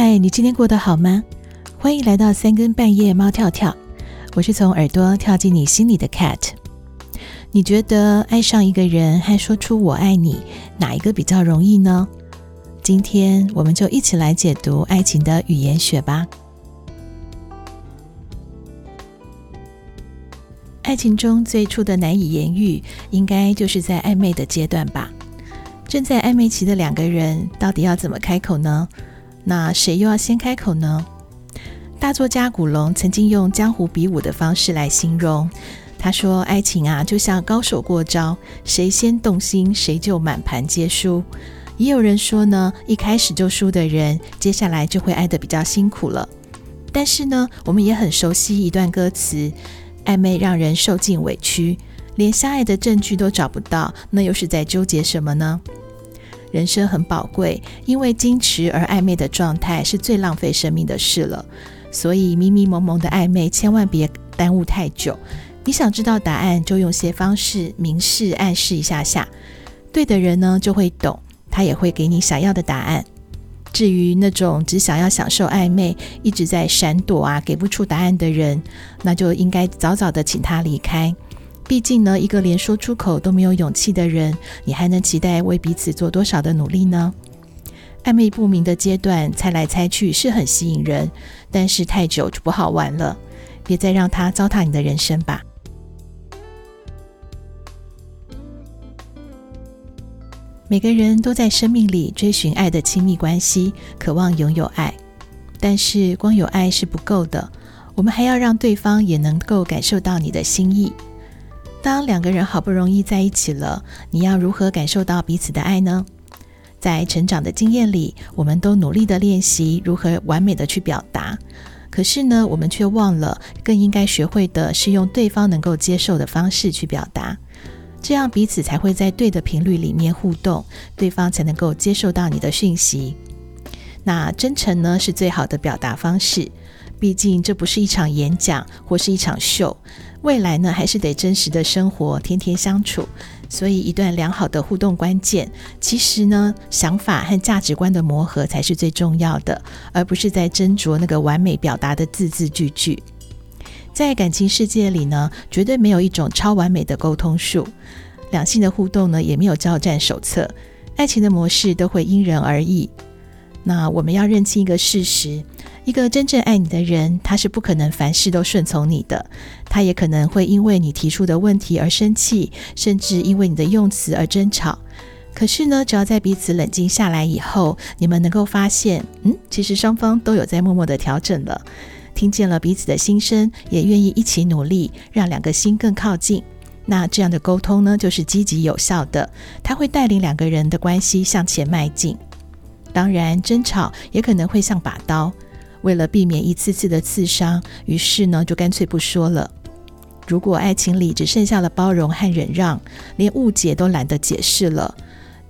嗨，你今天过得好吗？欢迎来到三更半夜猫跳跳，我是从耳朵跳进你心里的 Cat。你觉得爱上一个人和说出我爱你，哪一个比较容易呢？今天我们就一起来解读爱情的语言学吧。爱情中最初的难以言喻，应该就是在暧昧的阶段吧。正在暧昧期的两个人，到底要怎么开口呢？那谁又要先开口呢？大作家古龙曾经用江湖比武的方式来形容，他说：“爱情啊，就像高手过招，谁先动心，谁就满盘皆输。”也有人说呢，一开始就输的人，接下来就会爱得比较辛苦了。但是呢，我们也很熟悉一段歌词：“暧昧让人受尽委屈，连相爱的证据都找不到，那又是在纠结什么呢？”人生很宝贵，因为矜持而暧昧的状态是最浪费生命的事了。所以迷迷蒙蒙的暧昧，千万别耽误太久。你想知道答案，就用些方式明示暗示一下下，对的人呢就会懂，他也会给你想要的答案。至于那种只想要享受暧昧，一直在闪躲啊，给不出答案的人，那就应该早早的请他离开。毕竟呢，一个连说出口都没有勇气的人，你还能期待为彼此做多少的努力呢？暧昧不明的阶段，猜来猜去是很吸引人，但是太久就不好玩了。别再让它糟蹋你的人生吧。每个人都在生命里追寻爱的亲密关系，渴望拥有爱，但是光有爱是不够的，我们还要让对方也能够感受到你的心意。当两个人好不容易在一起了，你要如何感受到彼此的爱呢？在成长的经验里，我们都努力地练习如何完美地去表达。可是呢，我们却忘了更应该学会的是用对方能够接受的方式去表达，这样彼此才会在对的频率里面互动，对方才能够接受到你的讯息。那真诚呢，是最好的表达方式。毕竟这不是一场演讲或是一场秀，未来呢还是得真实的生活，天天相处。所以，一段良好的互动关键，其实呢，想法和价值观的磨合才是最重要的，而不是在斟酌那个完美表达的字字句句。在感情世界里呢，绝对没有一种超完美的沟通术，两性的互动呢，也没有交战手册，爱情的模式都会因人而异。那我们要认清一个事实。一个真正爱你的人，他是不可能凡事都顺从你的，他也可能会因为你提出的问题而生气，甚至因为你的用词而争吵。可是呢，只要在彼此冷静下来以后，你们能够发现，嗯，其实双方都有在默默的调整了，听见了彼此的心声，也愿意一起努力，让两个心更靠近。那这样的沟通呢，就是积极有效的，它会带领两个人的关系向前迈进。当然，争吵也可能会像把刀。为了避免一次次的刺伤，于是呢，就干脆不说了。如果爱情里只剩下了包容和忍让，连误解都懒得解释了，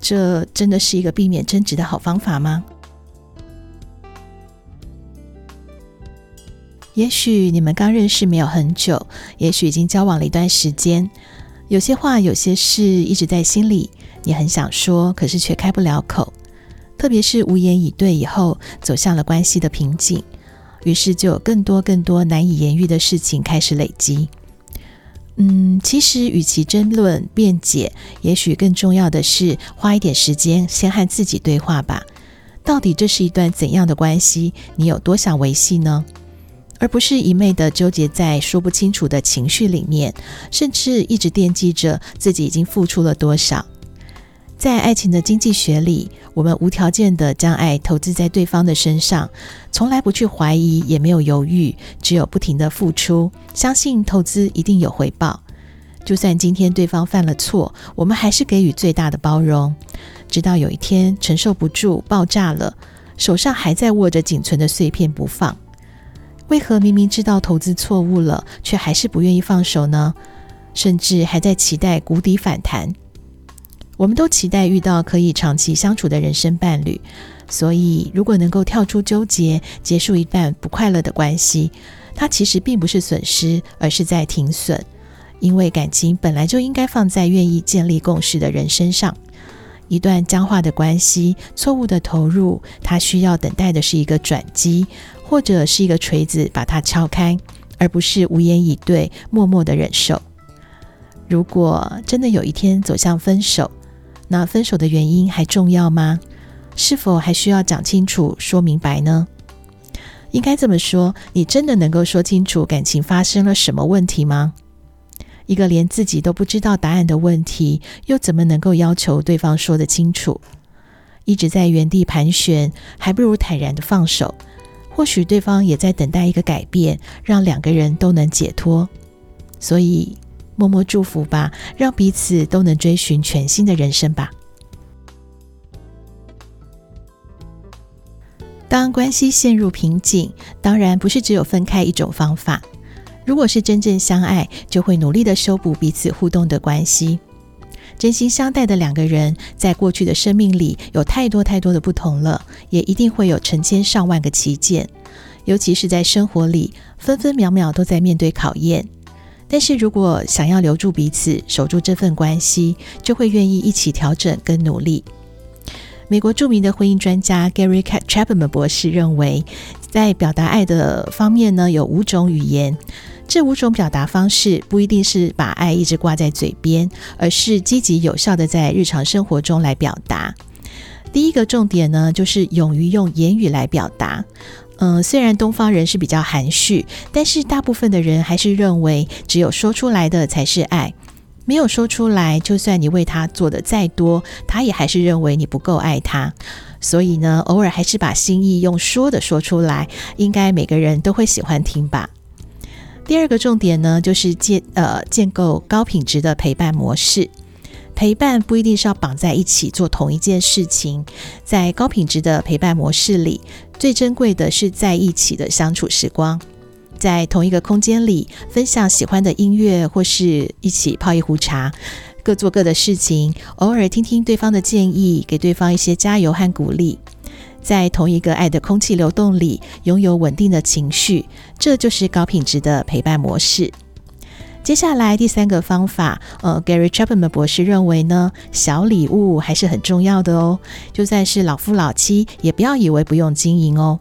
这真的是一个避免争执的好方法吗？也许你们刚认识没有很久，也许已经交往了一段时间，有些话、有些事一直在心里，你很想说，可是却开不了口。特别是无言以对以后，走向了关系的瓶颈，于是就有更多更多难以言喻的事情开始累积。嗯，其实与其争论辩解，也许更重要的是花一点时间先和自己对话吧。到底这是一段怎样的关系？你有多想维系呢？而不是一昧的纠结在说不清楚的情绪里面，甚至一直惦记着自己已经付出了多少。在爱情的经济学里，我们无条件的将爱投资在对方的身上，从来不去怀疑，也没有犹豫，只有不停的付出，相信投资一定有回报。就算今天对方犯了错，我们还是给予最大的包容，直到有一天承受不住爆炸了，手上还在握着仅存的碎片不放。为何明明知道投资错误了，却还是不愿意放手呢？甚至还在期待谷底反弹。我们都期待遇到可以长期相处的人生伴侣，所以如果能够跳出纠结，结束一段不快乐的关系，它其实并不是损失，而是在停损。因为感情本来就应该放在愿意建立共识的人身上，一段僵化的关系、错误的投入，它需要等待的是一个转机，或者是一个锤子把它敲开，而不是无言以对、默默的忍受。如果真的有一天走向分手，那分手的原因还重要吗？是否还需要讲清楚、说明白呢？应该这么说，你真的能够说清楚感情发生了什么问题吗？一个连自己都不知道答案的问题，又怎么能够要求对方说得清楚？一直在原地盘旋，还不如坦然的放手。或许对方也在等待一个改变，让两个人都能解脱。所以，默默祝福吧，让彼此都能追寻全新的人生吧。当关系陷入瓶颈，当然不是只有分开一种方法。如果是真正相爱，就会努力的修补彼此互动的关系。真心相待的两个人，在过去的生命里有太多太多的不同了，也一定会有成千上万个歧见。尤其是在生活里，分分秒秒都在面对考验。但是如果想要留住彼此，守住这份关系，就会愿意一起调整跟努力。美国著名的婚姻专家 Gary Chapman 博士认为，在表达爱的方面呢，有五种语言。这五种表达方式不一定是把爱一直挂在嘴边，而是积极有效的在日常生活中来表达。第一个重点呢，就是勇于用言语来表达。嗯、虽然东方人是比较含蓄，但是大部分的人还是认为，只有说出来的才是爱。没有说出来，就算你为他做的再多，他也还是认为你不够爱他。所以呢，偶尔还是把心意用说的说出来，应该每个人都会喜欢听吧。第二个重点呢，就是建呃建构高品质的陪伴模式。陪伴不一定是要绑在一起做同一件事情，在高品质的陪伴模式里，最珍贵的是在一起的相处时光，在同一个空间里分享喜欢的音乐，或是一起泡一壶茶，各做各的事情，偶尔听听对方的建议，给对方一些加油和鼓励。在同一个爱的空气流动里，拥有稳定的情绪，这就是高品质的陪伴模式。接下来第三个方法，呃，Gary Chapman 博士认为呢，小礼物还是很重要的哦。就算是老夫老妻，也不要以为不用经营哦。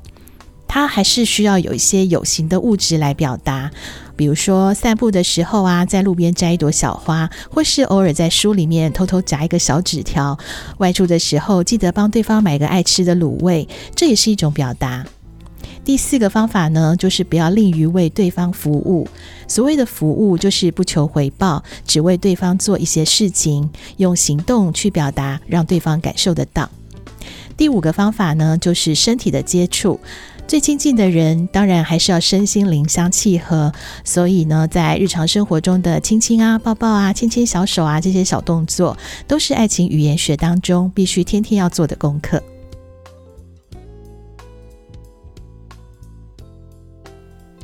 他还是需要有一些有形的物质来表达，比如说散步的时候啊，在路边摘一朵小花，或是偶尔在书里面偷偷夹一个小纸条。外出的时候记得帮对方买个爱吃的卤味，这也是一种表达。第四个方法呢，就是不要吝于为对方服务。所谓的服务，就是不求回报，只为对方做一些事情，用行动去表达，让对方感受得到。第五个方法呢，就是身体的接触。最亲近的人，当然还是要身心灵相契合。所以呢，在日常生活中的亲亲啊、抱抱啊、牵牵小手啊，这些小动作，都是爱情语言学当中必须天天要做的功课。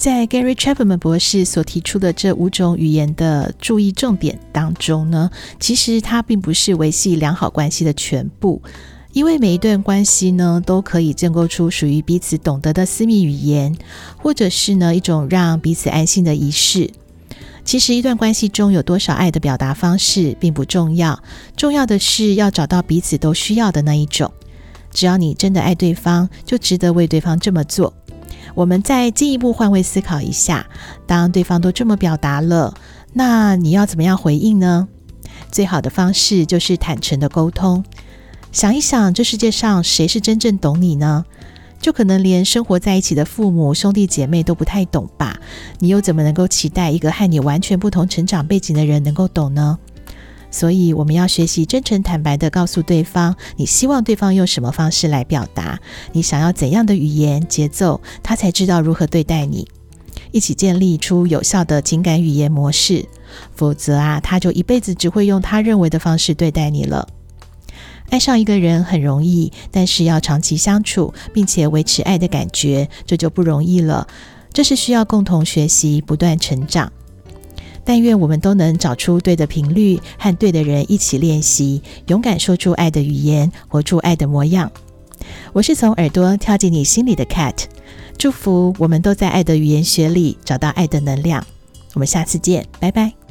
在 Gary Chapman 博士所提出的这五种语言的注意重点当中呢，其实它并不是维系良好关系的全部。因为每一段关系呢，都可以建构出属于彼此懂得的私密语言，或者是呢一种让彼此安心的仪式。其实，一段关系中有多少爱的表达方式并不重要，重要的是要找到彼此都需要的那一种。只要你真的爱对方，就值得为对方这么做。我们再进一步换位思考一下，当对方都这么表达了，那你要怎么样回应呢？最好的方式就是坦诚的沟通。想一想，这世界上谁是真正懂你呢？就可能连生活在一起的父母、兄弟姐妹都不太懂吧？你又怎么能够期待一个和你完全不同成长背景的人能够懂呢？所以，我们要学习真诚坦白地告诉对方，你希望对方用什么方式来表达，你想要怎样的语言节奏，他才知道如何对待你。一起建立出有效的情感语言模式，否则啊，他就一辈子只会用他认为的方式对待你了。爱上一个人很容易，但是要长期相处，并且维持爱的感觉，这就不容易了。这是需要共同学习、不断成长。但愿我们都能找出对的频率，和对的人一起练习，勇敢说出爱的语言，活出爱的模样。我是从耳朵跳进你心里的 Cat，祝福我们都在爱的语言学里找到爱的能量。我们下次见，拜拜。